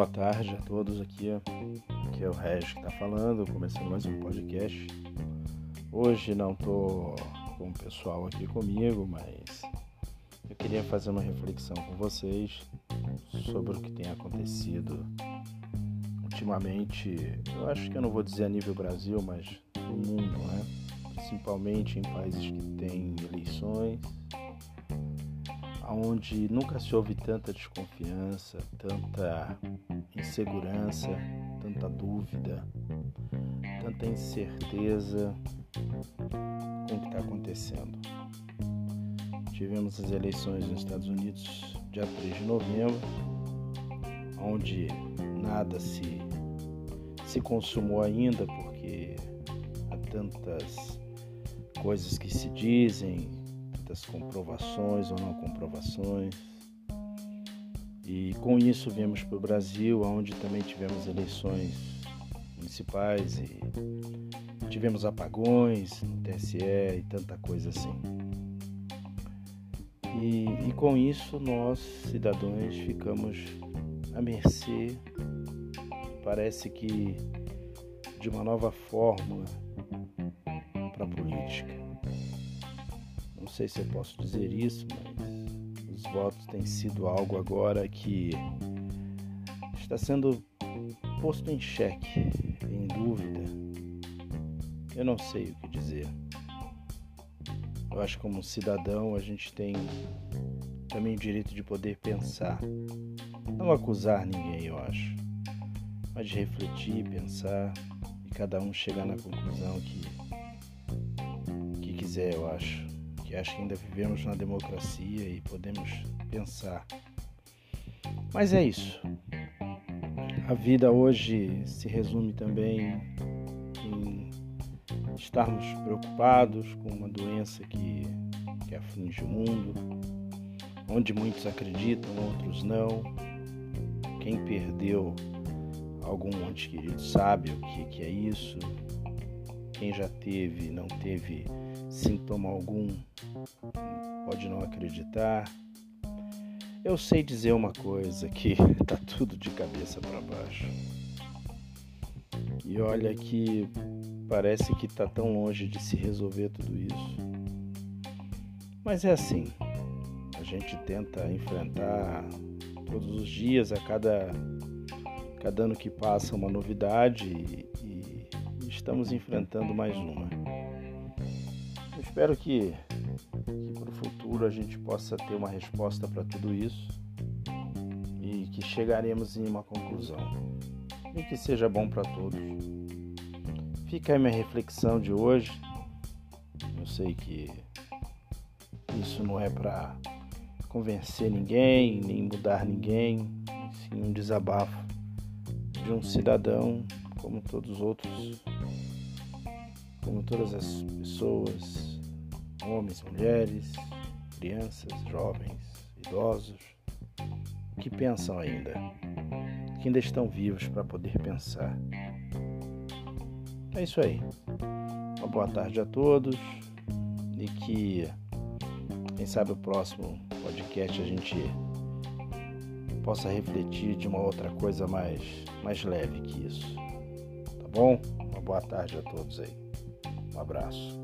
Boa tarde a todos aqui. Aqui é o Regis que está falando, começando mais um podcast. Hoje não tô com o pessoal aqui comigo, mas eu queria fazer uma reflexão com vocês sobre o que tem acontecido ultimamente. Eu acho que eu não vou dizer a nível Brasil, mas no mundo, né? Principalmente em países que têm eleições onde nunca se houve tanta desconfiança, tanta insegurança, tanta dúvida, tanta incerteza com o que está acontecendo. Tivemos as eleições nos Estados Unidos dia 3 de novembro, onde nada se, se consumou ainda, porque há tantas coisas que se dizem, comprovações ou não comprovações. E com isso viemos para o Brasil, onde também tivemos eleições municipais e tivemos apagões TSE e tanta coisa assim. E, e com isso nós, cidadãos, ficamos à mercê, parece que de uma nova fórmula para a política sei se eu posso dizer isso, mas os votos têm sido algo agora que está sendo posto em xeque, em dúvida. Eu não sei o que dizer. Eu acho que como cidadão a gente tem também o direito de poder pensar. Não acusar ninguém, eu acho. Mas de refletir, pensar e cada um chegar na conclusão que, que quiser, eu acho que acho que ainda vivemos na democracia e podemos pensar. Mas é isso. A vida hoje se resume também em estarmos preocupados com uma doença que, que aflige o mundo, onde muitos acreditam, outros não. Quem perdeu algum ente querido sabe o que, que é isso. Quem já teve, não teve sintoma algum, pode não acreditar. Eu sei dizer uma coisa que tá tudo de cabeça para baixo. E olha que parece que tá tão longe de se resolver tudo isso. Mas é assim. A gente tenta enfrentar todos os dias, a cada cada ano que passa uma novidade e, e estamos enfrentando mais uma. Eu espero que, que para o futuro a gente possa ter uma resposta para tudo isso e que chegaremos em uma conclusão e que seja bom para todos. Fica aí minha reflexão de hoje. Eu sei que isso não é para convencer ninguém, nem mudar ninguém, sim um desabafo de um cidadão como todos os outros como todas as pessoas, homens, mulheres, crianças, jovens, idosos, que pensam ainda, que ainda estão vivos para poder pensar. É isso aí. Uma boa tarde a todos e que, quem sabe, o próximo podcast a gente possa refletir de uma outra coisa mais, mais leve que isso. Tá bom? Uma boa tarde a todos aí. Um abraço.